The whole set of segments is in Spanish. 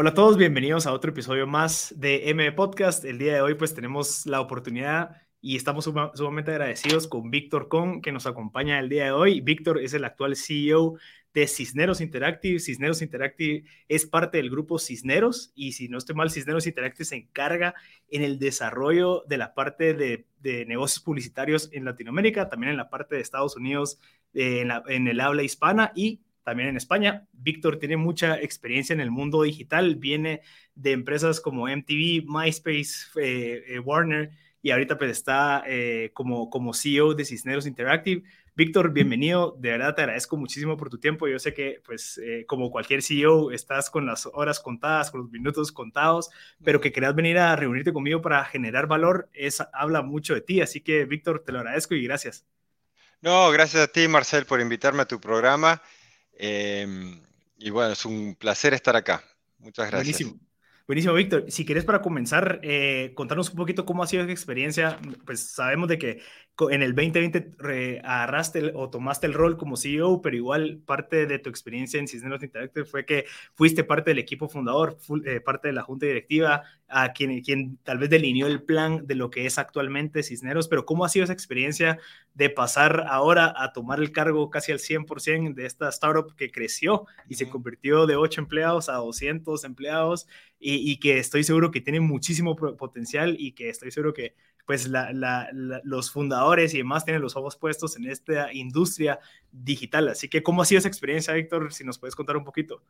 Hola a todos, bienvenidos a otro episodio más de M Podcast. El día de hoy pues tenemos la oportunidad y estamos sumamente agradecidos con Víctor Con que nos acompaña el día de hoy. Víctor es el actual CEO de Cisneros Interactive. Cisneros Interactive es parte del grupo Cisneros y si no estoy mal, Cisneros Interactive se encarga en el desarrollo de la parte de, negocios publicitarios en Latinoamérica, también en la parte de Estados Unidos, en, en el habla hispana y también en España. Víctor tiene mucha experiencia en el mundo digital, viene de empresas como MTV, MySpace, eh, eh, Warner y ahorita pues está eh, como, como CEO de Cisneros Interactive. Víctor, bienvenido. De verdad te agradezco muchísimo por tu tiempo. Yo sé que, pues, como cualquier CEO, estás con las horas contadas, con los minutos contados, pero que querías venir a reunirte conmigo para generar valor, es, habla mucho de ti. Así que, Víctor, te lo agradezco y gracias. No, gracias a ti, Marcel, por invitarme a tu programa. Em, y bueno, es un placer estar acá. Muchas gracias. Buenísimo. Buenísimo, Víctor. Si quieres para comenzar, eh, contarnos un poquito cómo ha sido esa experiencia. Pues sabemos de que en el 2020 agarraste o tomaste el rol como CEO, pero igual parte de tu experiencia en Cisneros Interactive fue que fuiste parte del equipo fundador, eh, parte de la junta directiva, a quien, quien tal vez delineó el plan de lo que es actualmente Cisneros, pero ¿cómo ha sido esa experiencia de pasar ahora a tomar el cargo casi al 100% de esta startup que creció y se convirtió de 8 empleados a 200 empleados y, y que estoy seguro que tiene muchísimo potencial y que estoy seguro que pues los fundadores y demás tienen los ojos puestos en esta industria digital. Así que, ¿cómo ha sido esa experiencia, Víctor? Si nos puedes contar un poquito.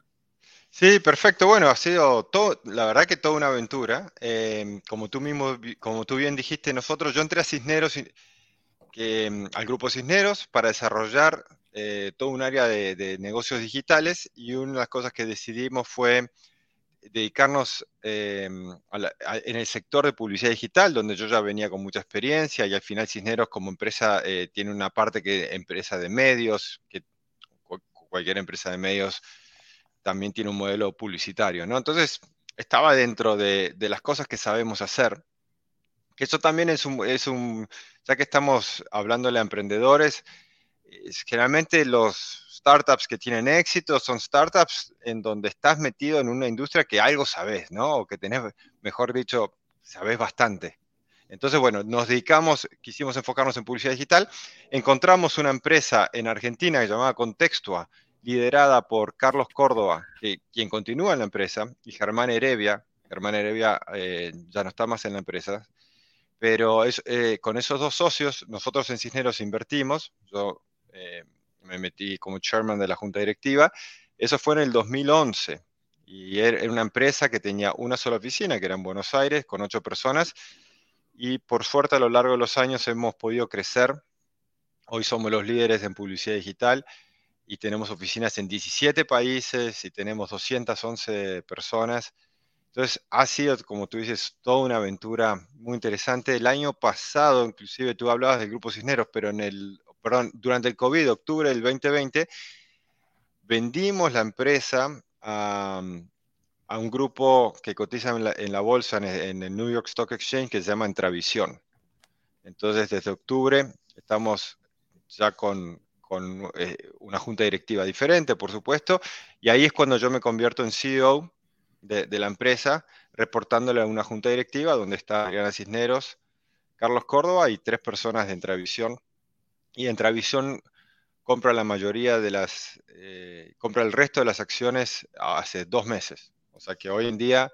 Sí, perfecto. Bueno, ha sido todo, la verdad que toda una aventura. Em, como tú mismo, como tú bien dijiste, nosotros, yo entré a Cisneros, al grupo Cisneros, para desarrollar eh, todo un área de, negocios digitales y una de las cosas que decidimos fue dedicarnos em, en el sector de publicidad digital, donde yo ya venía con mucha experiencia y al final Cisneros como empresa eh, tiene una parte que empresa de medios, que cualquier empresa de medios también tiene un modelo publicitario, ¿no? Entonces estaba dentro de, las cosas que sabemos hacer, eso también es un, es un ya que estamos hablándole a emprendedores, generalmente los startups que tienen éxito son startups en donde estás metido en una industria que algo sabes, ¿no? O que tenés, mejor dicho, sabes bastante. Entonces, bueno, nos dedicamos, quisimos enfocarnos en publicidad digital. Encontramos una empresa en Argentina que llamaba Contextua, liderada por Carlos Córdoba, que, quien continúa en la empresa, y Germán Heredia. Germán Heredia eh, ya no está más en la empresa, pero es, eh, con esos dos socios, nosotros en Cisneros invertimos. Yo eh, me metí como chairman de la junta directiva. Eso fue en el 2011 y era una empresa que tenía una sola oficina, que era en Buenos Aires, con ocho personas. Y por suerte a lo largo de los años hemos podido crecer. Hoy somos los líderes en publicidad digital y tenemos oficinas en 17 países y tenemos 211 personas. Entonces ha sido, como tú dices, toda una aventura muy interesante. El año pasado, inclusive tú hablabas del Grupo Cisneros, pero en el perdón, durante el COVID, octubre del 2020, vendimos la empresa a, un grupo que cotiza en la, bolsa, en el, New York Stock Exchange, que se llama Entravisión. Entonces, desde octubre estamos ya con, eh, una junta directiva diferente, por supuesto, y ahí es cuando yo me convierto en CEO de, la empresa, reportándole a una junta directiva donde está Adriana Cisneros, Carlos Córdoba y tres personas de Entravisión y Entravisión compra la mayoría de las, eh, el resto de las acciones hace dos meses. O sea que hoy en día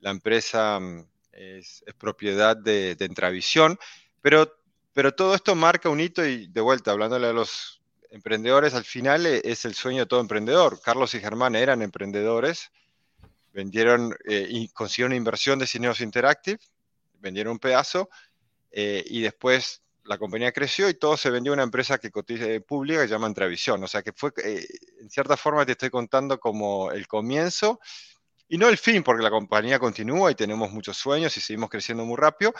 la empresa mm, es, propiedad de, de, Entravisión, pero, todo esto marca un hito y de vuelta, hablándole a los emprendedores, al final eh, es el sueño de todo emprendedor. Carlos y Germán eran emprendedores, vendieron eh, y consiguieron inversión de Cineos Interactive, vendieron un pedazo y después la compañía creció y todo se vendió a una empresa que cotiza eh, pública que se llama Entravisión. O sea que fue, eh, en cierta forma te estoy contando como el comienzo y no el fin, porque la compañía continúa y tenemos muchos sueños y seguimos creciendo muy rápido,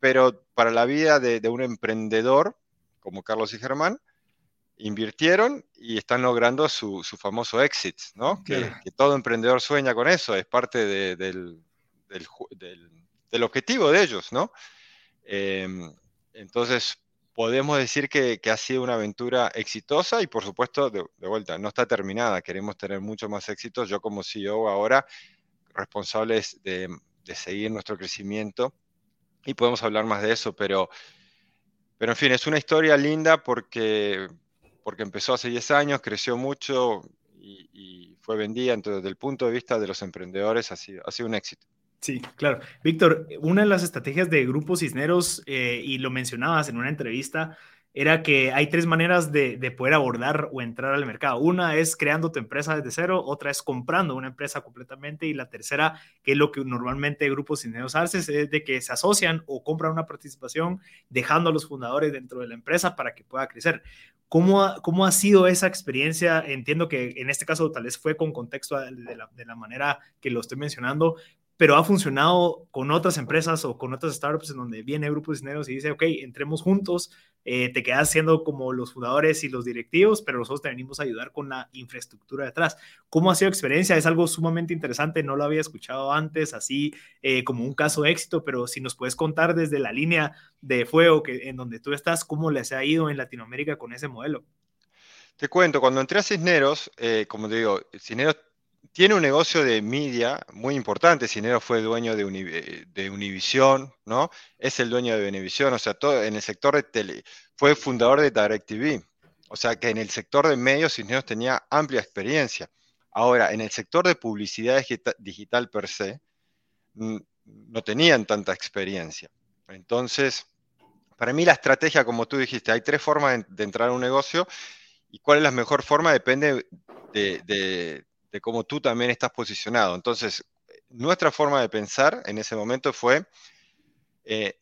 pero para la vida de, un emprendedor como Carlos y Germán, invirtieron y están logrando su, famoso exit, ¿no? Que, todo emprendedor sueña con eso, es parte del, del, objetivo de ellos, ¿no? Em, entonces, podemos decir que, ha sido una aventura exitosa y por supuesto, de, vuelta, no está terminada. Queremos tener mucho más éxitos. Yo como CEO ahora, responsables de, seguir nuestro crecimiento y podemos hablar más de eso, pero, pero en fin, es una historia linda porque, porque empezó hace 10 años, creció mucho y, fue vendida, entonces desde el punto de vista de los emprendedores ha sido, ha sido un éxito. Sí, claro. Víctor, una de las estrategias de Grupo Cisneros, eh, y lo mencionabas en una entrevista, era que hay tres maneras de, poder abordar o entrar al mercado. Una es creando tu empresa desde cero, otra es comprando una empresa completamente y la tercera, que es lo que normalmente grupos cineros hacen, es de que se asocian o compran una participación dejando a los fundadores dentro de la empresa para que pueda crecer. ¿Cómo ha, cómo ha sido esa experiencia? Entiendo que en este caso tal vez fue con contexto de la manera que lo estoy mencionando, pero ha funcionado con otras empresas o con otras startups en donde viene grupos dineros y dice, ok, entremos juntos, eh, te quedas siendo como los fundadores y los directivos, pero nosotros te venimos a ayudar con la infraestructura detrás. ¿Cómo ha sido experiencia? Es algo sumamente interesante, no lo había escuchado antes, así eh, como un caso de éxito, pero si nos puedes contar desde la línea de fuego que, en donde tú estás, ¿cómo les ha ido en Latinoamérica con ese modelo? Te cuento, cuando entré a Cisneros, eh, como te digo, Cisneros tiene un negocio de media muy importante. Cinero fue dueño de, Univision, ¿no? Es el dueño de Univision, o sea, todo en el sector de tele, fue fundador de DirecTV. O sea que en el sector de medios Cisneros tenía amplia experiencia. Ahora, en el sector de publicidad digital per se, no tenían tanta experiencia. Entonces, para mí la estrategia, como tú dijiste, hay tres formas de, entrar a un negocio y cuál es la mejor forma depende de, de cómo tú también estás posicionado. Entonces, nuestra forma de pensar en ese momento fue, eh,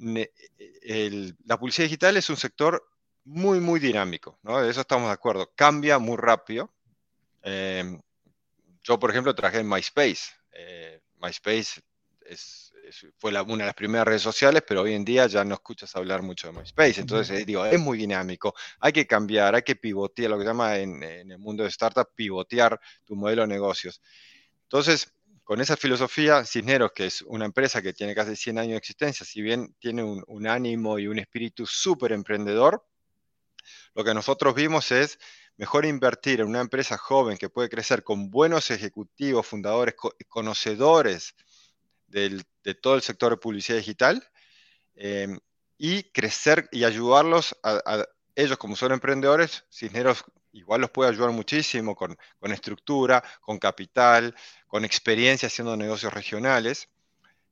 la publicidad digital es un sector muy, muy dinámico, ¿no? De eso estamos de acuerdo. Cambia muy rápido. Em, yo, por ejemplo, trabajé en MySpace. Eh, MySpace fue una de las primeras redes sociales, pero hoy en día ya no escuchas hablar mucho de MySpace. Entonces, eh, digo, es muy dinámico. Hay que cambiar, hay que pivotear, lo que se llama en, el mundo de startup, pivotear tu modelo de negocios. Entonces, con esa filosofía, Cisneros, que es una empresa que tiene casi 100 años de existencia, si bien tiene un, un ánimo y un espíritu súper emprendedor, lo que nosotros vimos es mejor invertir en una empresa joven que puede crecer con buenos ejecutivos, fundadores, conocedores de todo el sector de publicidad digital em, y crecer y ayudarlos a, ellos como son emprendedores, Cisneros igual los puede ayudar muchísimo con, estructura, con capital, con experiencia haciendo negocios regionales,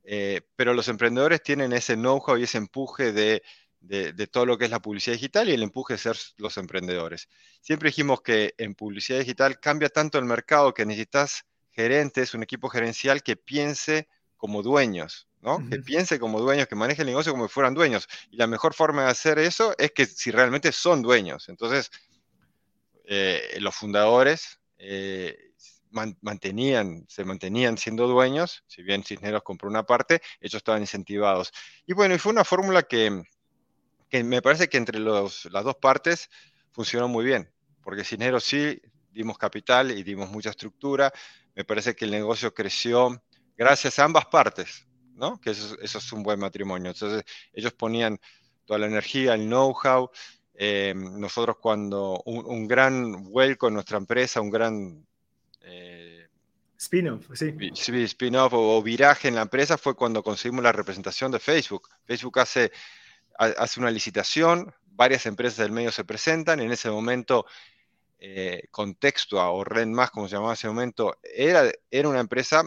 eh, pero los emprendedores tienen ese know-how y ese empuje de, de, todo lo que es la publicidad digital y el empuje de ser los emprendedores. Siempre dijimos que en publicidad digital cambia tanto el mercado que necesitas gerentes, un equipo gerencial que piense como dueños, ¿no? Que piense como dueños, que maneje el negocio como si fueran dueños. Y la mejor forma de hacer eso es que si realmente son dueños. Entonces, eh, los fundadores eh, mantenían, se mantenían siendo dueños, si bien Cisneros compró una parte, ellos estaban incentivados. Y bueno, y fue una fórmula que, que me parece que entre los, las dos partes funcionó muy bien, porque Cisneros sí dimos capital y dimos mucha estructura, me parece que el negocio creció gracias a ambas partes, ¿no? Que eso, es un buen matrimonio. Entonces, ellos ponían toda la energía, el know-how. Eh, nosotros cuando un, gran vuelco en nuestra empresa, un gran... Eh, spin-off, sí. Spin-off o, viraje en la empresa fue cuando conseguimos la representación de Facebook. Facebook hace, hace una licitación, varias empresas del medio se presentan, en ese momento eh, Contextua o Red Más, como se llamaba en ese momento, era, era una empresa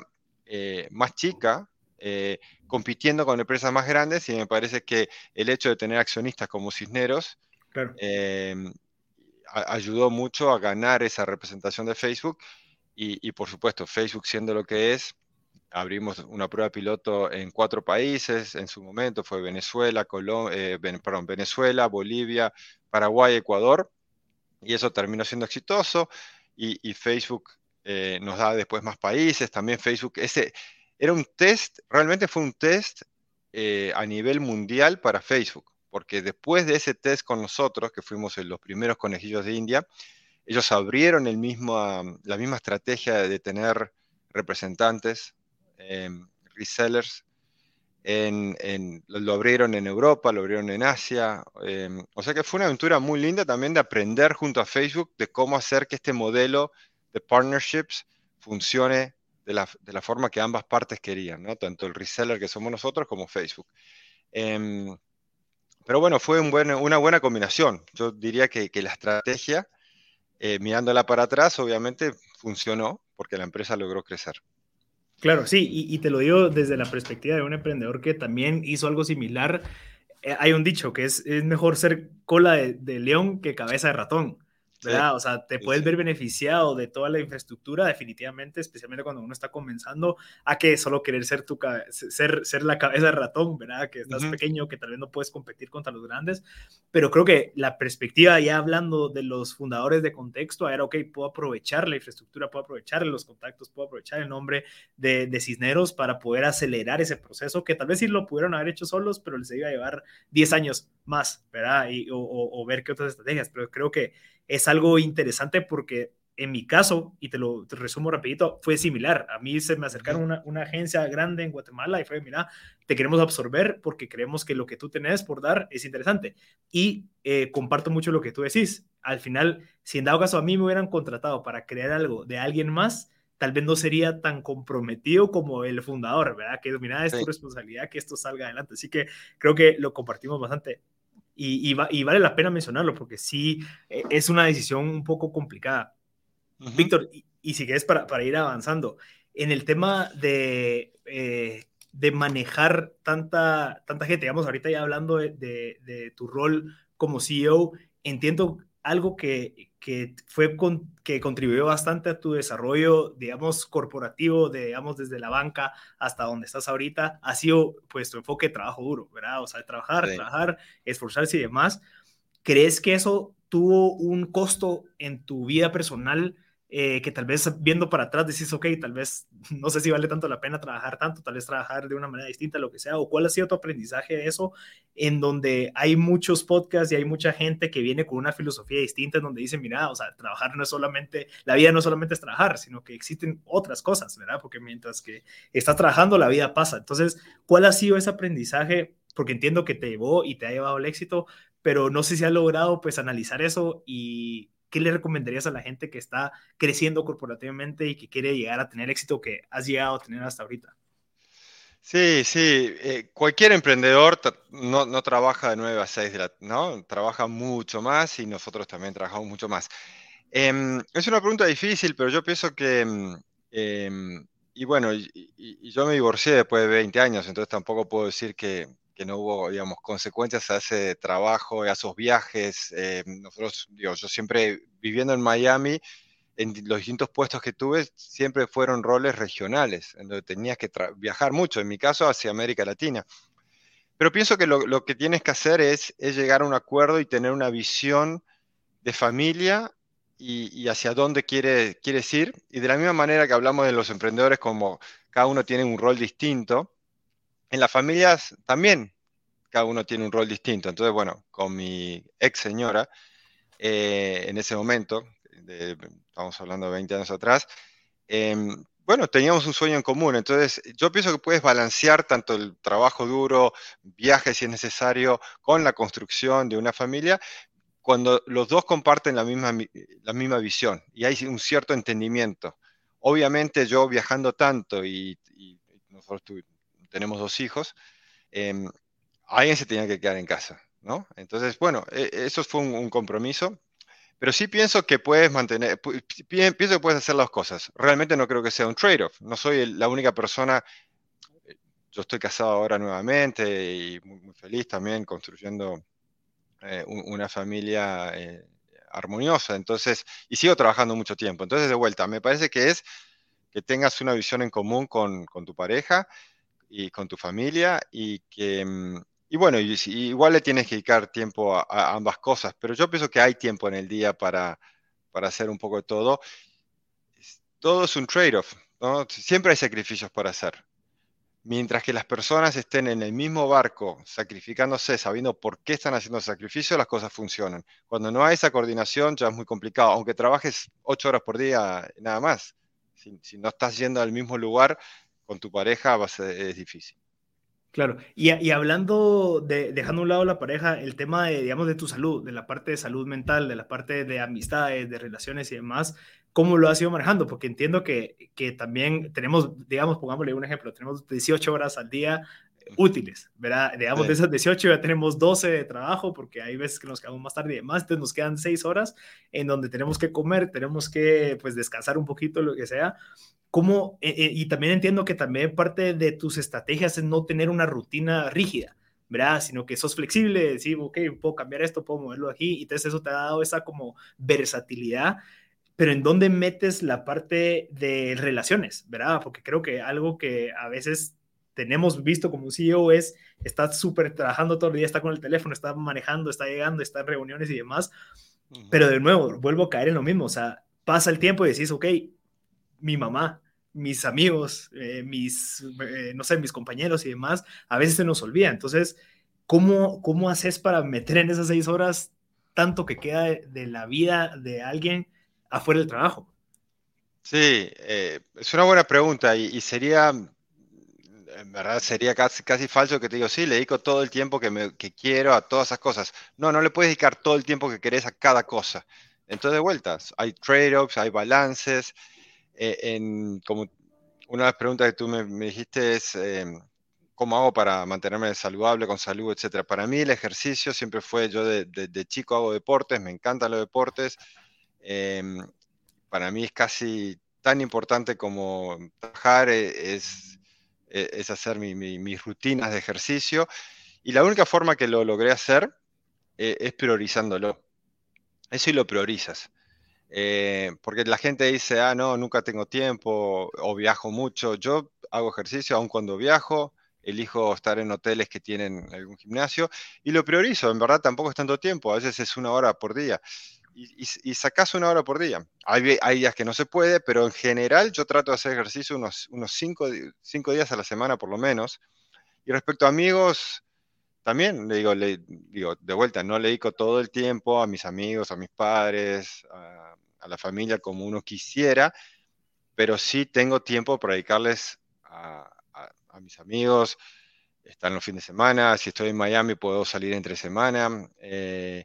eh, más chica, eh, compitiendo con empresas más grandes y me parece que el hecho de tener accionistas como Cisneros em, ayudó mucho a ganar esa representación de Facebook. Y, por supuesto Facebook siendo lo que es, abrimos una prueba piloto en cuatro países, en su momento fue Venezuela, eh, Venezuela, Bolivia, Paraguay, Ecuador, y eso terminó siendo exitoso y Facebook eh, nos da después más países, también Facebook, ese era un test, realmente fue un test eh, a nivel mundial para Facebook, porque después de ese test con nosotros, que fuimos los primeros conejillos de India, ellos abrieron el la misma estrategia de tener representantes, em, resellers, en, lo abrieron en Europa, lo abrieron en Asia. Em, o sea que fue una aventura muy linda también de aprender junto a Facebook de cómo hacer que este modelo de partnerships funcione de la, forma que ambas partes querían, ¿no? Tanto el reseller que somos nosotros como Facebook. Em, pero bueno, fue una buena combinación. Yo diría que, la estrategia, eh, mirándola para atrás, obviamente funcionó porque la empresa logró crecer. Claro, sí, y, te lo digo desde la perspectiva de un emprendedor que también hizo algo similar. Eh, hay un dicho que es, es mejor ser cola de, león que cabeza de ratón. ¿Verdad? O sea, te puedes ver beneficiado de toda la infraestructura, definitivamente, especialmente cuando uno está comenzando, a que solo querer ser, tu, ser, ser la cabeza de ratón, ¿verdad? Que estás pequeño, que tal vez no puedes competir contra los grandes, pero creo que la perspectiva, ya hablando de los fundadores de contexto, era, ok, puedo aprovechar la infraestructura, puedo aprovechar los contactos, puedo aprovechar el nombre de, de Cisneros para poder acelerar ese proceso, que tal vez sí lo pudieron haber hecho solos, pero les iba a llevar 10 años más, ¿verdad? Y, o, o ver qué otras estrategias, pero creo que es algo interesante porque en mi caso, y te lo resumo rapidito, fue similar. A mí se me acercaron una, una, agencia grande en Guatemala y fue, mira, te queremos absorber porque creemos que lo que tú tenés por dar es interesante. Y eh, comparto mucho lo que tú decís. Al final, si en dado caso a mí me hubieran contratado para crear algo de alguien más, tal vez no sería tan comprometido como el fundador, ¿verdad? Que mira, es tu responsabilidad que esto salga adelante. Así que creo que lo compartimos bastante y, vale la pena mencionarlo porque sí e, es una decisión un poco complicada. Víctor, y, si quieres para, para, ir avanzando, en el tema de, eh, de manejar tanta, tanta gente, digamos, ahorita ya hablando de, de tu rol como CEO, entiendo algo que, que fue con, que contribuyó bastante a tu desarrollo, digamos, corporativo, digamos, desde la banca hasta donde estás ahorita, ha sido, pues, tu enfoque de trabajo duro, ¿verdad? O sea, trabajar, trabajar, esforzarse y demás. ¿Crees que eso tuvo un costo en tu vida personal eh, que tal vez viendo para atrás decís, ok, tal vez no sé si vale tanto la pena trabajar tanto, tal vez trabajar de una manera distinta, lo que sea, o cuál ha sido tu aprendizaje de eso, en donde hay muchos podcasts y hay mucha gente que viene con una filosofía distinta, en donde dicen, mira, o sea, trabajar no es solamente, la vida no solamente es trabajar, sino que existen otras cosas, ¿verdad? Porque mientras que estás trabajando, la vida pasa. Entonces, ¿cuál ha sido ese aprendizaje? Porque entiendo que te llevó y te ha llevado el éxito, pero no sé si has logrado pues analizar eso y ¿qué le recomendarías a la gente que está creciendo corporativamente y que quiere llegar a tener éxito que has llegado a tener hasta ahorita? Sí, sí, eh, cualquier emprendedor no, trabaja de 9 a 6, de la, ¿no? Trabaja mucho más y nosotros también trabajamos mucho más. Em, es una pregunta difícil, pero yo pienso que, em, em, y bueno, yo me divorcié después de 20 años, entonces tampoco puedo decir que, que no hubo, digamos, consecuencias a ese trabajo, a esos viajes. Eh, nosotros, digo, yo siempre viviendo en Miami, en los distintos puestos que tuve, siempre fueron roles regionales, en donde tenías que viajar mucho, en mi caso hacia América Latina. Pero pienso que lo, que tienes que hacer es, es, llegar a un acuerdo y tener una visión de familia y, y, hacia dónde quiere, quieres ir. Y de la misma manera que hablamos de los emprendedores como cada uno tiene un rol distinto, en las familias también cada uno tiene un rol distinto. Entonces, bueno, con mi ex señora, eh, en ese momento, estamos hablando de 20 años atrás, em, bueno, teníamos un sueño en común. Entonces, yo pienso que puedes balancear tanto el trabajo duro, viajes si es necesario, con la construcción de una familia, cuando los dos comparten la misma, la misma visión y hay un cierto entendimiento. Obviamente yo viajando tanto y, y nosotros tenemos dos hijos, em, alguien se tenía que quedar en casa, ¿no? Entonces, bueno, e, eso fue un, compromiso, pero sí pienso que puedes mantener, pienso que puedes hacer las cosas. Realmente no creo que sea un trade-off. No soy la única persona, eh, yo estoy casado ahora nuevamente y muy, feliz también construyendo eh, una familia eh, armoniosa, entonces, y sigo trabajando mucho tiempo. Entonces, de vuelta, me parece que es que tengas una visión en común con, tu pareja y con tu familia y que, mm, y bueno, igual le tienes que dedicar tiempo a, ambas cosas, pero yo pienso que hay tiempo en el día para, para hacer un poco de todo. Todo es un trade-off, ¿no? Siempre hay sacrificios para hacer. Mientras que las personas estén en el mismo barco, sacrificándose, sabiendo por qué están haciendo sacrificio, las cosas funcionan. Cuando no hay esa coordinación, ya es muy complicado, aunque trabajes ocho horas por día, nada más. Si, no estás yendo al mismo lugar con tu pareja, va a ser, es difícil. Claro, y, hablando de, dejando a un lado la pareja, el tema de, digamos, de tu salud, de la parte de salud mental, de la parte de amistades, de relaciones y demás, ¿cómo lo has ido manejando? Porque entiendo que, que también tenemos, digamos, pongámosle un ejemplo, tenemos 18 horas al día útiles, ¿verdad? Digamos, de esas 18 ya tenemos 12 de trabajo porque hay veces que nos quedamos más tarde y demás, entonces nos quedan 6 horas en donde tenemos que comer, tenemos que, pues, descansar un poquito, lo que sea. ¿Cómo, eh, eh, y también entiendo que también parte de tus estrategias es no tener una rutina rígida, ¿verdad? Sino que sos flexible, decir, ok, puedo cambiar esto, puedo moverlo aquí, y entonces eso te ha dado esa como versatilidad pero ¿en dónde metes la parte de relaciones, verdad? Porque creo que algo que a veces tenemos visto como un CEO es, está súper trabajando todo el día, está con el teléfono, está manejando, está llegando, está en reuniones y demás. Pero de nuevo, vuelvo a caer en lo mismo, o sea, pasa el tiempo y decís, ok, mi mamá, mis amigos, eh, mis, eh, no sé, mis compañeros y demás, a veces se nos olvida. Entonces, ¿cómo, cómo haces para meter en esas seis horas tanto que queda de, la vida de alguien afuera del trabajo? Sí, eh, es una buena pregunta y sería en verdad sería casi, casi falso que te digo, sí, le dedico todo el tiempo que, me, que quiero a todas esas cosas. No, no le puedes dedicar todo el tiempo que querés a cada cosa. Entonces, de vueltas, hay trade-offs, hay balances. Eh, en, como una de las preguntas que tú me, dijiste es, em, ¿cómo hago para mantenerme saludable, con salud, etcétera? Para mí el ejercicio siempre fue, yo de, de, chico hago deportes, me encantan los deportes. Em, para mí es casi tan importante como trabajar, e, es e, es hacer mis rutinas de ejercicio. Y la única forma que lo logré hacer eh, es priorizándolo. Eso y lo priorizas. Eh, porque la gente dice, ah, no, nunca tengo tiempo o viajo mucho. Yo hago ejercicio aun cuando viajo, elijo estar en hoteles que tienen algún gimnasio y lo priorizo. En verdad tampoco es tanto tiempo, a veces es una hora por día y, sacas una hora por día. Hay, hay, días que no se puede, pero en general yo trato de hacer ejercicio unos, unos cinco, días a la semana por lo menos. Y respecto a amigos, también le digo, le digo, de vuelta, no le dedico todo el tiempo a mis amigos, a mis padres, a, la familia como uno quisiera, pero sí tengo tiempo para dedicarles a, mis amigos. Están los fines de semana, si estoy en Miami puedo salir entre semana. Eh,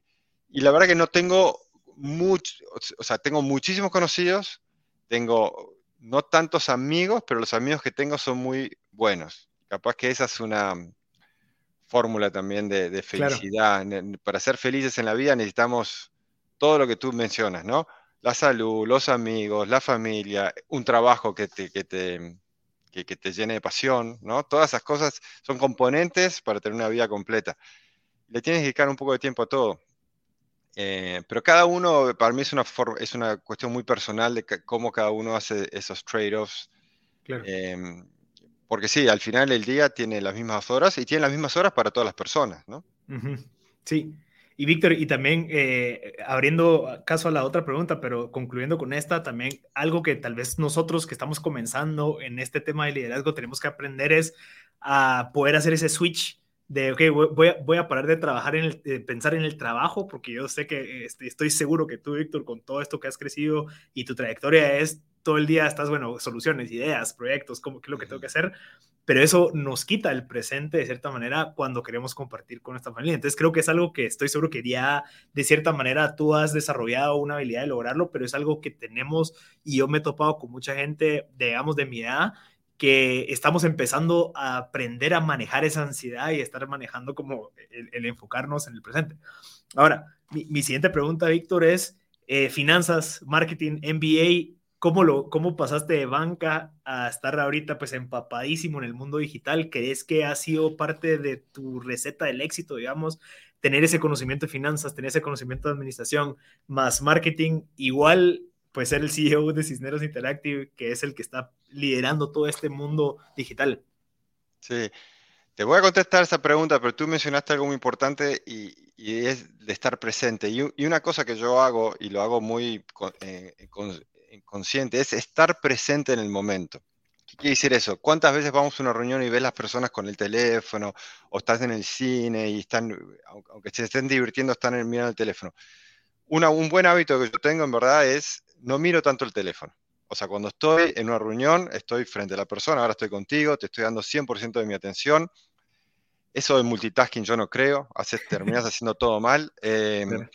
y la verdad que no tengo mucho, o sea, tengo muchísimos conocidos, tengo no tantos amigos, pero los amigos que tengo son muy buenos. Capaz que esa es una fórmula también de, felicidad. Para ser felices en la vida necesitamos todo lo que tú mencionas, ¿no? La salud, los amigos, la familia, un trabajo que te, que te, que, te llene de pasión, ¿no? Todas esas cosas son componentes para tener una vida completa. Le tienes que dedicar un poco de tiempo a todo. Eh, pero cada uno, para mí es una, es una cuestión muy personal de cómo cada uno hace esos trade-offs. Em, porque sí, al final el día tiene las mismas horas y tiene las mismas horas para todas las personas, ¿no? Sí. Y Víctor, y también eh, abriendo caso a la otra pregunta, pero concluyendo con esta, también algo que tal vez nosotros que estamos comenzando en este tema de liderazgo tenemos que aprender es a poder hacer ese switch de, ok, voy a, voy a parar de trabajar en el, pensar en el trabajo, porque yo sé que este, estoy seguro que tú, Víctor, con todo esto que has crecido y tu trayectoria es todo el día estás, bueno, soluciones, ideas, proyectos, cómo, qué es lo que tengo que hacer, pero eso nos quita el presente de cierta manera cuando queremos compartir con nuestra familia. Entonces creo que es algo que estoy seguro que ya de cierta manera tú has desarrollado una habilidad de lograrlo, pero es algo que tenemos y yo me he topado con mucha gente, digamos, de mi edad que estamos empezando a aprender a manejar esa ansiedad y estar manejando como el, enfocarnos en el presente. Ahora, mi, siguiente pregunta, Víctor, es eh, finanzas, marketing, MBA, ¿cómo, lo, ¿cómo pasaste de banca a estar ahorita pues empapadísimo en el mundo digital? ¿Crees que ha sido parte de tu receta del éxito, digamos, tener ese conocimiento de finanzas, tener ese conocimiento de administración, más marketing, igual pues ser el CEO de Cisneros Interactive, que es el que está liderando todo este mundo digital. Sí, te voy a contestar esa pregunta, pero tú mencionaste algo muy importante y, es de estar presente. Y, una cosa que yo hago, y lo hago muy eh, consciente, es estar presente en el momento. ¿Qué quiere decir eso? ¿Cuántas veces vamos a una reunión y ves las personas con el teléfono o estás en el cine y están, aunque se estén divirtiendo, están mirando el teléfono? un buen hábito que yo tengo en verdad es no miro tanto el teléfono. O sea, cuando estoy en una reunión, estoy frente a la persona, ahora estoy contigo, te estoy dando 100% de mi atención. Eso de multitasking yo no creo, haces, terminas haciendo todo mal. Em,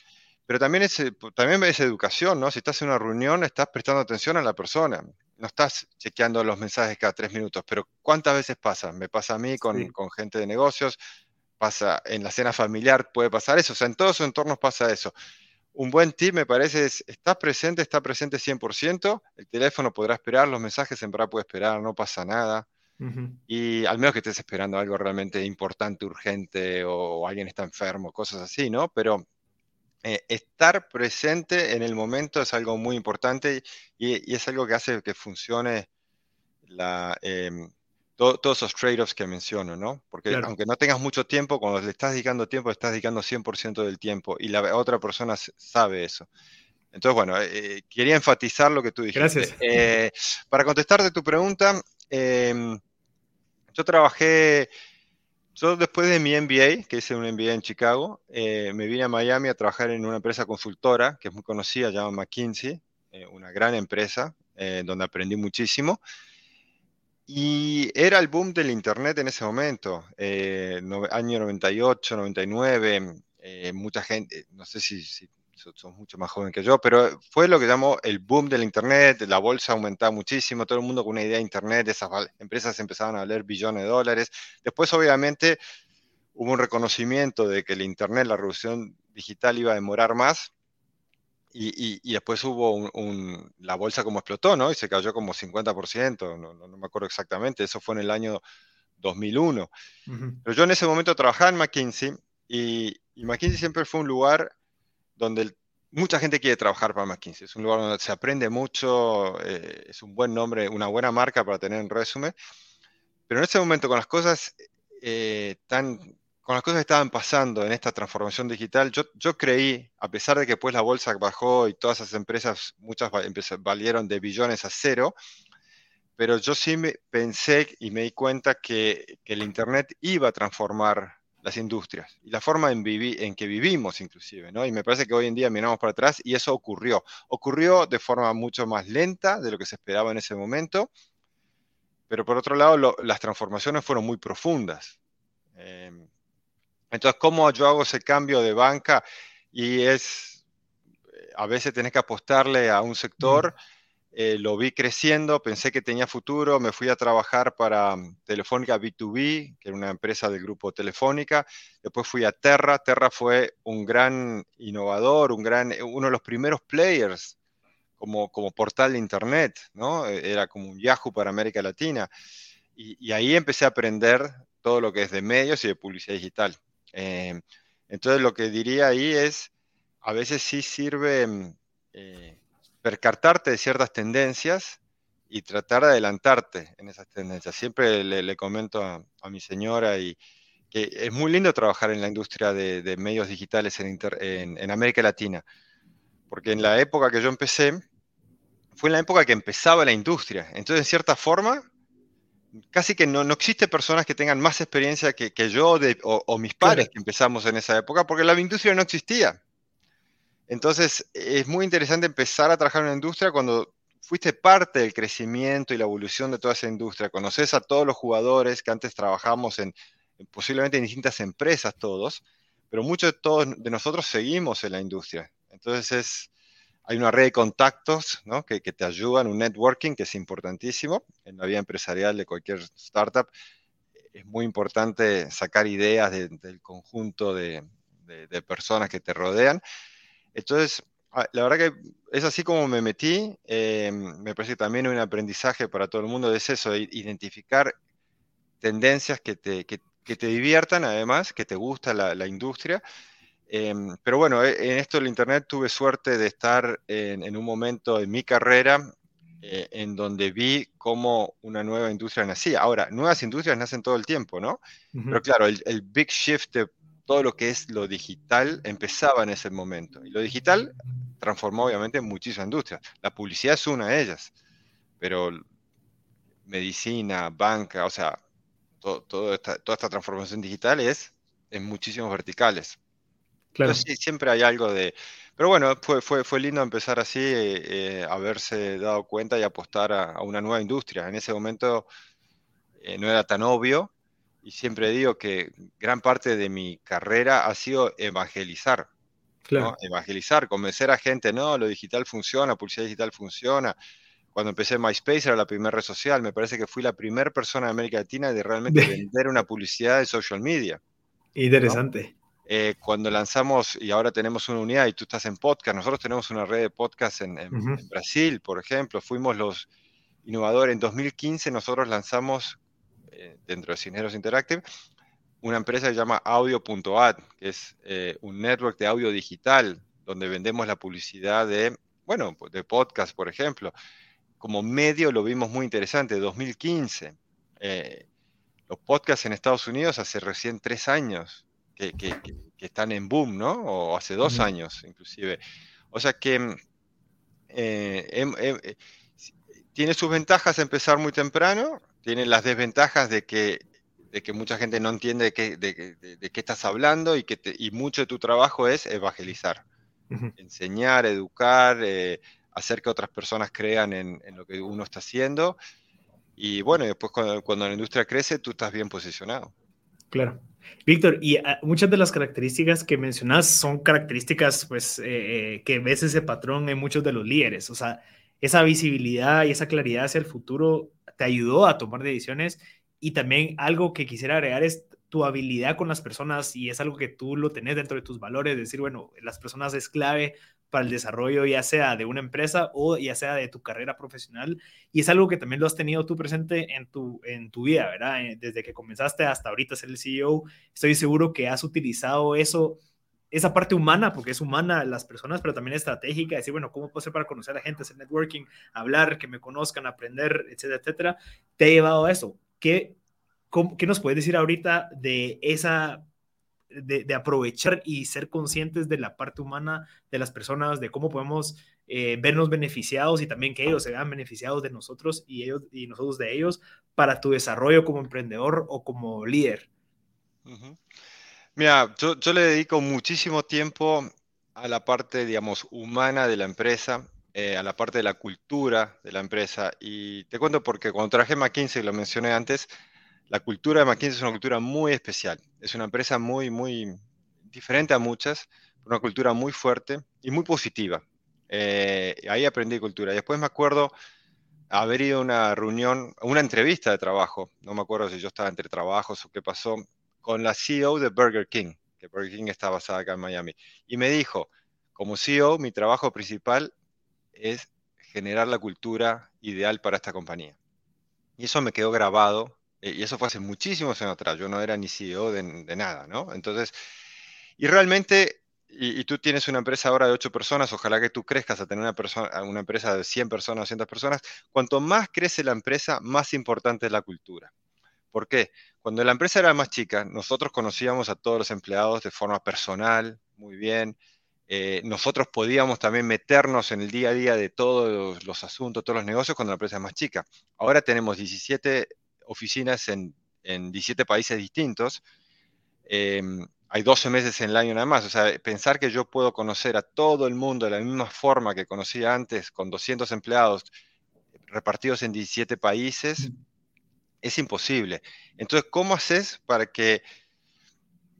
pero también es, también es educación, ¿no? Si estás en una reunión, estás prestando atención a la persona. No estás chequeando los mensajes cada tres minutos, pero ¿cuántas veces pasa? Me pasa a mí con, con gente de negocios, pasa en la cena familiar, puede pasar eso. O sea, en todos sus entornos pasa eso un buen tip me parece es, estás presente, está presente 100%, el teléfono podrá esperar, los mensajes en verdad puede esperar, no pasa nada. Y al menos que estés esperando algo realmente importante, urgente, o, alguien está enfermo, cosas así, ¿no? Pero eh, estar presente en el momento es algo muy importante y, es algo que hace que funcione la, todos esos trade-offs que menciono, ¿no? Porque aunque no tengas mucho tiempo, cuando le estás dedicando tiempo, le estás dedicando 100% del tiempo y la otra persona sabe eso. Entonces, bueno, eh, eh, quería enfatizar lo que tú dijiste. Gracias. Eh, para contestarte tu pregunta, em, yo trabajé, yo después de mi MBA, que hice un MBA en Chicago, me vine a Miami a trabajar en una empresa consultora que es muy conocida, llama McKinsey, una gran empresa, donde aprendí muchísimo. Y era el boom del Internet en ese momento, eh, año 98, 99, eh, mucha gente, no sé si, si son mucho más joven que yo, pero fue lo que llamó el boom del Internet, la bolsa aumentaba muchísimo, todo el mundo con una idea de Internet, esas empresas empezaban a valer billones de dólares. Después, obviamente, hubo un reconocimiento de que el Internet, la revolución digital iba a demorar más, y, después hubo la bolsa como explotó, ¿no? Y se cayó como 50%, no, no, me acuerdo exactamente, eso fue en el año 2001. Pero yo en ese momento trabajaba en McKinsey y, McKinsey siempre fue un lugar donde mucha gente quiere trabajar para McKinsey. Es un lugar donde se aprende mucho, eh, es un buen nombre, una buena marca para tener en resumen. Pero en ese momento, con las cosas eh, tan con las cosas que estaban pasando en esta transformación digital, yo, yo creí, a pesar de que pues la bolsa bajó y todas esas empresas, muchas valieron de billones a cero, pero yo sí me pensé y me di cuenta que, que el Internet iba a transformar las industrias y la forma en, en que vivimos inclusive, ¿no? Y me parece que hoy en día miramos para atrás y eso ocurrió. Ocurrió de forma mucho más lenta de lo que se esperaba en ese momento, pero por otro lado las transformaciones fueron muy profundas. Eh, entonces, ¿cómo yo hago ese cambio de banca? Y es, a veces tenés que apostarle a un sector. Eh, lo vi creciendo, pensé que tenía futuro, me fui a trabajar para Telefónica B2B, que era una empresa del grupo Telefónica. Después fui a Terra. Terra fue un gran innovador, un gran, uno de los primeros players como, como portal de Internet, ¿no? E, era como un Yahoo para América Latina. y ahí empecé a aprender todo lo que es de medios y de publicidad digital. Eh, entonces lo que diría ahí es, a veces sí sirve mm, eh, percartarte de ciertas tendencias y tratar de adelantarte en esas tendencias. Siempre le, comento a, mi señora y que es muy lindo trabajar en la industria de, medios digitales en, en, América Latina, porque en la época que yo empecé, fue en la época que empezaba la industria. Entonces, en cierta forma, casi que no, no existe personas que tengan más experiencia que, yo o, mis padres que empezamos en esa época, porque la industria no existía. Entonces, es muy interesante empezar a trabajar en una industria cuando fuiste parte del crecimiento y la evolución de toda esa industria. Conoces a todos los jugadores que antes trabajamos en, posiblemente en distintas empresas todos, pero muchos de todos de nosotros seguimos en la industria. Entonces es, hay una red de contactos que, te ayudan, un networking que es importantísimo en la vida empresarial de cualquier startup. Es muy importante sacar ideas del conjunto de, personas que te rodean. Entonces, ah, la verdad que es así como me metí. Eh, me parece que también un aprendizaje para todo el mundo es eso, identificar tendencias que te, que, te diviertan, además, que te gusta la industria Em, pero bueno, e, en esto del Internet tuve suerte de estar en, un momento en mi carrera eh, en donde vi cómo una nueva industria nacía. Ahora, nuevas industrias nacen todo el tiempo, ¿no? Pero claro, el, big shift de todo lo que es lo digital empezaba en ese momento. Y lo digital transformó obviamente muchísimas industrias. La publicidad es una de ellas, pero medicina, banca, o sea, toda esta transformación digital es en muchísimos verticales. Claro. sí, siempre hay algo de... Pero bueno, fue, fue, fue lindo empezar así, eh, haberse dado cuenta y apostar a, una nueva industria. En ese momento eh, no era tan obvio, y siempre digo que gran parte de mi carrera ha sido evangelizar. Evangelizar, convencer a gente, no, lo digital funciona, publicidad digital funciona. Cuando empecé MySpace era la primera red social, me parece que fui la primera persona de América Latina de realmente vender una publicidad de social media. Interesante. Eh, cuando lanzamos, y ahora tenemos una unidad y tú estás en podcast, nosotros tenemos una red de podcast en, Brasil, por ejemplo, fuimos los innovadores. En 2015 nosotros lanzamos, eh, dentro de Cineros Interactive, una empresa que se llama Audio.ad, que es eh, un network de audio digital, donde vendemos la publicidad de, bueno, de podcast, por ejemplo. Como medio lo vimos muy interesante, 2015. los podcasts en Estados Unidos hace recién tres años que, están en boom, ¿no? O hace dos años inclusive. O sea que mm, eh, em, em, eh, tiene sus ventajas empezar muy temprano, tiene las desventajas de que, de que mucha gente no entiende de qué, de, qué estás hablando y que y mucho de tu trabajo es evangelizar, enseñar, educar, eh, hacer que otras personas crean en, lo que uno está haciendo. Y bueno, después cuando, cuando la industria crece, tú estás bien posicionado. Claro. Víctor, y ah, muchas de las características que mencionas son características, pues, eh, eh, que ves ese patrón en muchos de los líderes. O sea, esa visibilidad y esa claridad hacia el futuro te ayudó a tomar decisiones. Y también algo que quisiera agregar es tu habilidad con las personas y es algo que tú lo tenés dentro de tus valores, decir, bueno, las personas es clave para el desarrollo ya sea de una empresa o ya sea de tu carrera profesional. Y es algo que también lo has tenido tú presente en tu, en tu vida, ¿verdad? Eh, desde que comenzaste hasta ahorita ser el CEO, estoy seguro que has utilizado eso, esa parte humana, porque es humana las personas, pero también estratégica, decir, bueno, ¿cómo puedo hacer para conocer a la gente, hacer networking, hablar, que me conozcan, aprender, etcétera, etcétera? Te ha llevado a eso. ¿Qué, ¿Qué nos puedes decir ahorita de esa de, aprovechar y ser conscientes de la parte humana de las personas, de cómo podemos eh, vernos beneficiados y también que ellos se vean beneficiados de nosotros y, ellos, y nosotros de ellos para tu desarrollo como emprendedor o como líder. Mira, yo, le dedico muchísimo tiempo a la parte, digamos, humana de la empresa, eh, a la parte de la cultura de la empresa. Y te cuento porque cuando traje McKinsey, lo mencioné antes, la cultura de McKinsey es una cultura muy especial. Es una empresa muy, muy diferente a muchas, una cultura muy fuerte y muy positiva. Eh, ahí aprendí cultura. Después me acuerdo haber ido a una reunión, una entrevista de trabajo, no me acuerdo si yo estaba entre trabajos o qué pasó, con la CEO de Burger King, que Burger King está basada acá en Miami. Y me dijo, como CEO, mi trabajo principal es generar la cultura ideal para esta compañía. Y eso me quedó grabado y eso fue hace muchísimos años atrás, yo no era ni CEO de, nada, ¿no? Entonces, y realmente, y, tú tienes una empresa ahora de 8 personas, ojalá que tú crezcas a tener una, persona, una empresa de 100 personas, 200 personas, cuanto más crece la empresa, más importante es la cultura. ¿Por qué? Cuando la empresa era más chica, nosotros conocíamos a todos los empleados de forma personal, muy bien, eh, nosotros podíamos también meternos en el día a día de todos los asuntos, todos los negocios cuando la empresa es más chica. Ahora tenemos 17 oficinas en, 17 países distintos. Em, hay 12 meses en el año nada más. O sea, pensar que yo puedo conocer a todo el mundo de la misma forma que conocía antes, con 200 empleados repartidos en 17 países, es imposible. Entonces, ¿cómo haces para que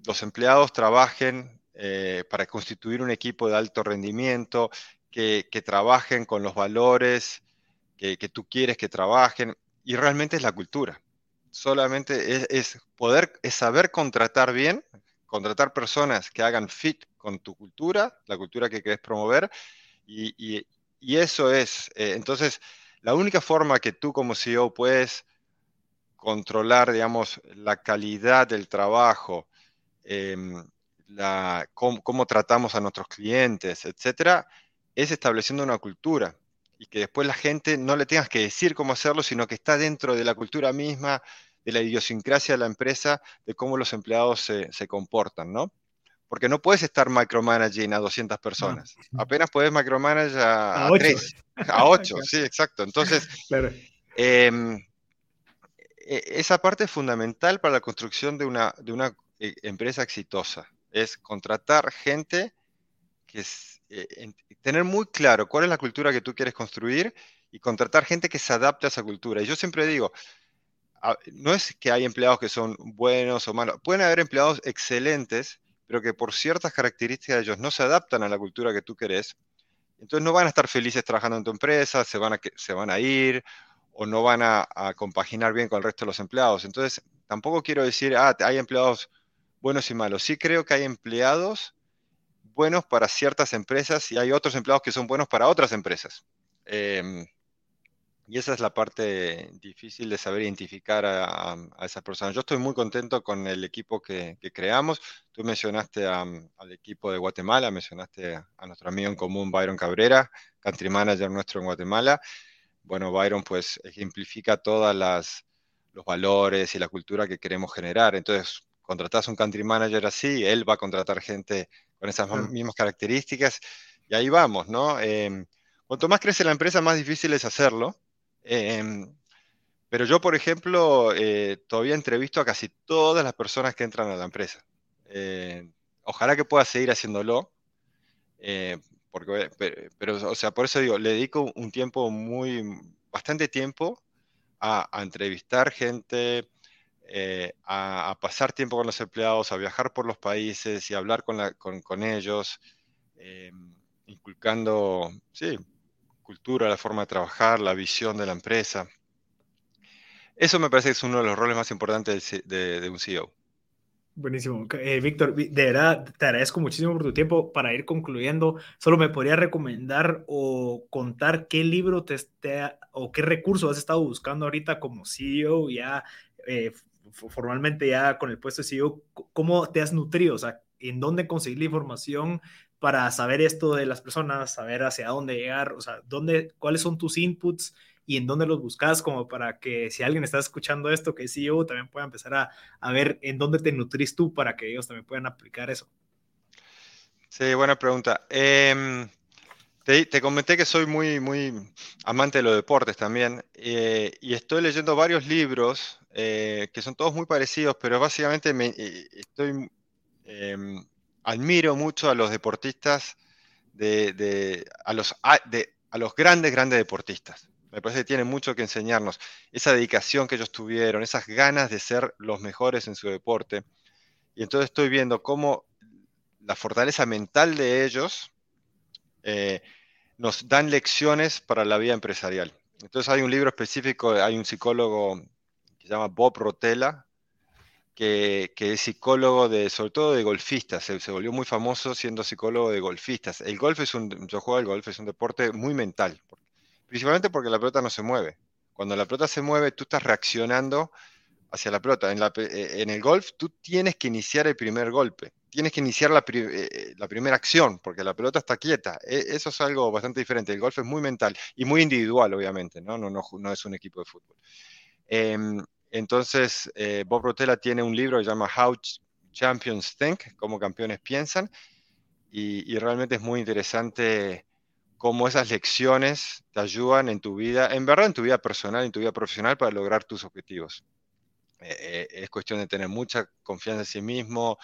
los empleados trabajen eh, para constituir un equipo de alto rendimiento, que, trabajen con los valores que, que, tú quieres que trabajen? Y realmente es la cultura. Solamente es, poder, es saber contratar bien, contratar personas que hagan fit con tu cultura, la cultura que querés promover, y, eso es. Eh, entonces, la única forma que tú como CEO puedes controlar, digamos, la calidad del trabajo, em, la, cómo, tratamos a nuestros clientes, etcétera, es estableciendo una cultura y que después la gente no le tengas que decir cómo hacerlo, sino que está dentro de la cultura misma, de la idiosincrasia de la empresa, de cómo los empleados se, comportan, ¿no? Porque no puedes estar micromanaging a 200 personas. Apenas puedes micromanage a, a, 3, a 8, sí, exacto. Entonces, em, e, esa parte es fundamental para la construcción de una, de una eh, empresa exitosa. Es contratar gente que es, eh, tener muy claro cuál es la cultura que tú quieres construir y contratar gente que se adapte a esa cultura. Y yo siempre digo, no es que hay empleados que son buenos o malos, pueden haber empleados excelentes, pero que por ciertas características de ellos no se adaptan a la cultura que tú querés, entonces no van a estar felices trabajando en tu empresa, se van a, se van a ir o no van a, compaginar bien con el resto de los empleados. Entonces, tampoco quiero decir, ah, hay empleados buenos y malos. Sí creo que hay empleados buenos para ciertas empresas y hay otros empleados que son buenos para otras empresas. Em, y esa es la parte difícil de saber identificar a, esas personas. Yo estoy muy contento con el equipo que, creamos. Tú mencionaste al equipo de Guatemala, mencionaste a, nuestro amigo en común Byron Cabrera, country manager nuestro en Guatemala. Bueno, Byron pues ejemplifica todos los valores y la cultura que queremos generar. Entonces, contratas un country manager así, él va a contratar gente con esas mismas características y ahí vamos, ¿no? Em, cuanto más crece la empresa, más difícil es hacerlo Em, pero yo, por ejemplo, eh, todavía entrevisto a casi todas las personas que entran a la empresa. Eh, ojalá que pueda seguir haciéndolo, eh, porque, pero, o sea, por eso digo, le dedico un tiempo muy, bastante tiempo a, entrevistar gente, a, pasar tiempo con los empleados, a viajar por los países y hablar con, con ellos, inculcando, sí, cultura, la forma de trabajar, la visión de la empresa. Eso me parece que es uno de los roles más importantes de, un CEO. Buenísimo. Eh, Víctor, de verdad te agradezco muchísimo por tu tiempo. Para ir concluyendo, solo me podría recomendar o contar qué libro te, o qué recurso has estado buscando ahorita como CEO, ya eh, formalmente ya con el puesto de CEO, cómo te has nutrido, o sea, en dónde conseguir la información para saber esto de las personas, saber hacia dónde llegar, o sea, dónde, cuáles son tus inputs y en dónde los buscas, como para que si alguien está escuchando esto, que es CEO, también pueda empezar a, a ver en dónde te nutrís tú para que ellos también puedan aplicar eso. Sí, buena pregunta. Em, te, comenté que soy muy, muy amante de los deportes también eh, y estoy leyendo varios libros eh, que son todos muy parecidos, pero básicamente me, eh, estoy em, admiro mucho a los deportistas, de, a, los, a los grandes, grandes deportistas. Me parece que tienen mucho que enseñarnos. Esa dedicación que ellos tuvieron, esas ganas de ser los mejores en su deporte. Y entonces estoy viendo cómo la fortaleza mental de ellos nos dan lecciones para la vida empresarial. Entonces hay un libro específico, hay un psicólogo que se llama Bob Rotella, que, es psicólogo de, sobre todo de golfistas, se, volvió muy famoso siendo psicólogo de golfistas. El golf es un, yo juego al golf, es un deporte muy mental, principalmente porque la pelota no se mueve. Cuando la pelota se mueve, tú estás reaccionando hacia la pelota. En, eh, el golf, tú tienes que iniciar el primer golpe, tienes que iniciar la, eh, primera acción, porque la pelota está quieta. E, eso es algo bastante diferente. El golf es muy mental y muy individual, obviamente, no, no, no, no es un equipo de fútbol. Em, entonces, eh, Bob Rotella tiene un libro que se llama How Champions Think, cómo campeones piensan, y, realmente es muy interesante cómo esas lecciones te ayudan en tu vida, en verdad en tu vida personal, en tu vida profesional para lograr tus objetivos. Eh, eh, es cuestión de tener mucha confianza en sí mismo,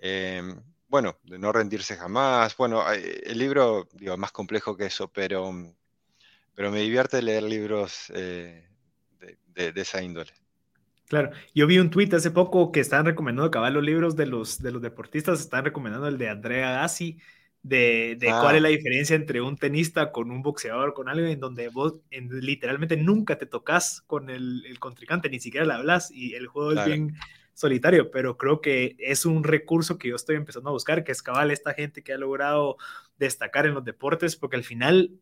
em, bueno, de no rendirse jamás. Bueno, el libro, digo, más complejo que eso, pero, pero me divierte leer libros de, de, esa índole. Claro, yo vi un tuit hace poco que estaban recomendando acabar los libros de los, de los deportistas, están recomendando el de Andrea Gassi, de, de cuál es la ah. diferencia entre un tenista con un boxeador, con alguien en donde vos literalmente nunca te tocas con el, el, contrincante, ni siquiera le hablas y el juego es bien solitario, pero creo que es un recurso que yo estoy empezando a buscar, que es cabal esta gente que ha logrado destacar en los deportes, porque al final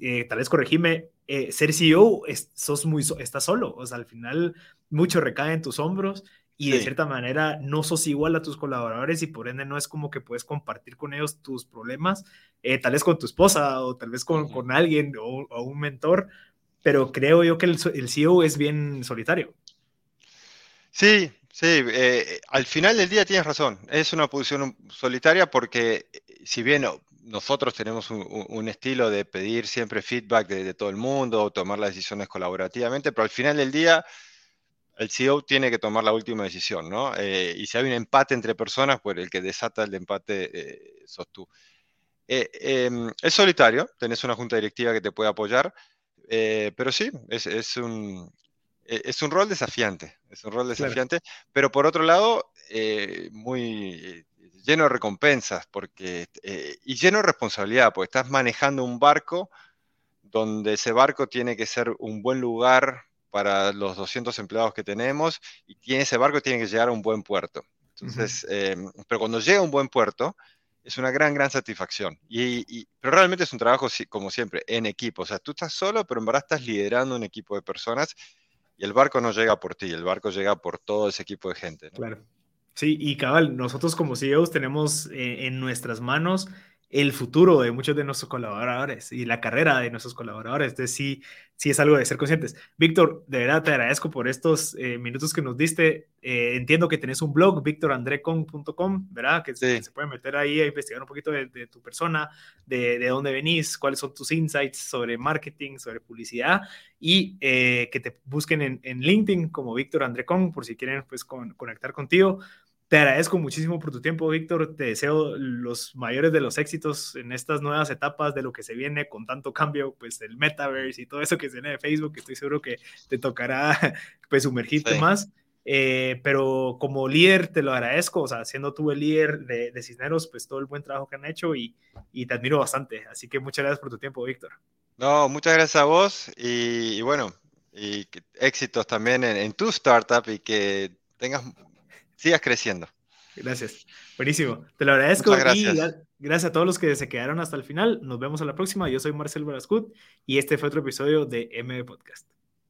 eh, tal vez corregime, eh, ser CEO es, sos muy, estás solo, o sea, al final mucho recae en tus hombros y de cierta manera no sos igual a tus colaboradores y por ende no es como que puedes compartir con ellos tus problemas, eh, tal vez con tu esposa o tal vez con, con alguien o, un mentor, pero creo yo que el, el CEO es bien solitario. Sí, sí, al final del día tienes razón, es una posición solitaria porque si bien nosotros tenemos un, estilo de pedir siempre feedback de, todo el mundo, tomar las decisiones colaborativamente, pero al final del día el CEO tiene que tomar la última decisión, ¿no? Eh, y si hay un empate entre personas, pues el que desata el empate eh, sos tú. Eh, em, es solitario, tenés una junta directiva que te puede apoyar, pero sí, es, un, e, es un rol desafiante, es un rol desafiante, pero por otro lado, eh, muy lleno de recompensas porque, eh, y lleno de responsabilidad, porque estás manejando un barco donde ese barco tiene que ser un buen lugar para los 200 empleados que tenemos y tiene, ese barco tiene que llegar a un buen puerto. Entonces, em, pero cuando llega a un buen puerto, es una gran, gran satisfacción. Y, pero realmente es un trabajo, como siempre, en equipo. O sea, tú estás solo, pero en verdad estás liderando un equipo de personas y el barco no llega por ti, el barco llega por todo ese equipo de gente. Claro. Sí, y cabal, nosotros como CEOs tenemos eh, en nuestras manos el futuro de muchos de nuestros colaboradores y la carrera de nuestros colaboradores. Entonces, sí, sí es algo de ser conscientes. Víctor, de verdad te agradezco por estos eh, minutos que nos diste. Eh, entiendo que tenés un blog, victorandrecon.com, ¿verdad? Que se, puede meter ahí a investigar un poquito de, tu persona, de, de, dónde venís, cuáles son tus insights sobre marketing, sobre publicidad y que te busquen en, en, LinkedIn como Víctor Andrecon por si quieren pues, conectar contigo. Te agradezco muchísimo por tu tiempo, Víctor. Te deseo los mayores de los éxitos en estas nuevas etapas de lo que se viene con tanto cambio, pues el metaverse y todo eso que se viene de Facebook. Estoy seguro que te tocará pues sumergirte más. Eh, pero como líder te lo agradezco, o sea, siendo tú el líder de, Cisneros, pues todo el buen trabajo que han hecho y, y, te admiro bastante. Así que muchas gracias por tu tiempo, Víctor. No, muchas gracias a vos y, bueno, y éxitos también en, en tu startup y que tengas sigas creciendo. Gracias. Buenísimo. Te lo agradezco. gracias. Y gracias a todos los que se quedaron hasta el final. Nos vemos a la próxima. Yo soy Marcel Barascut y este fue otro episodio de M Podcast.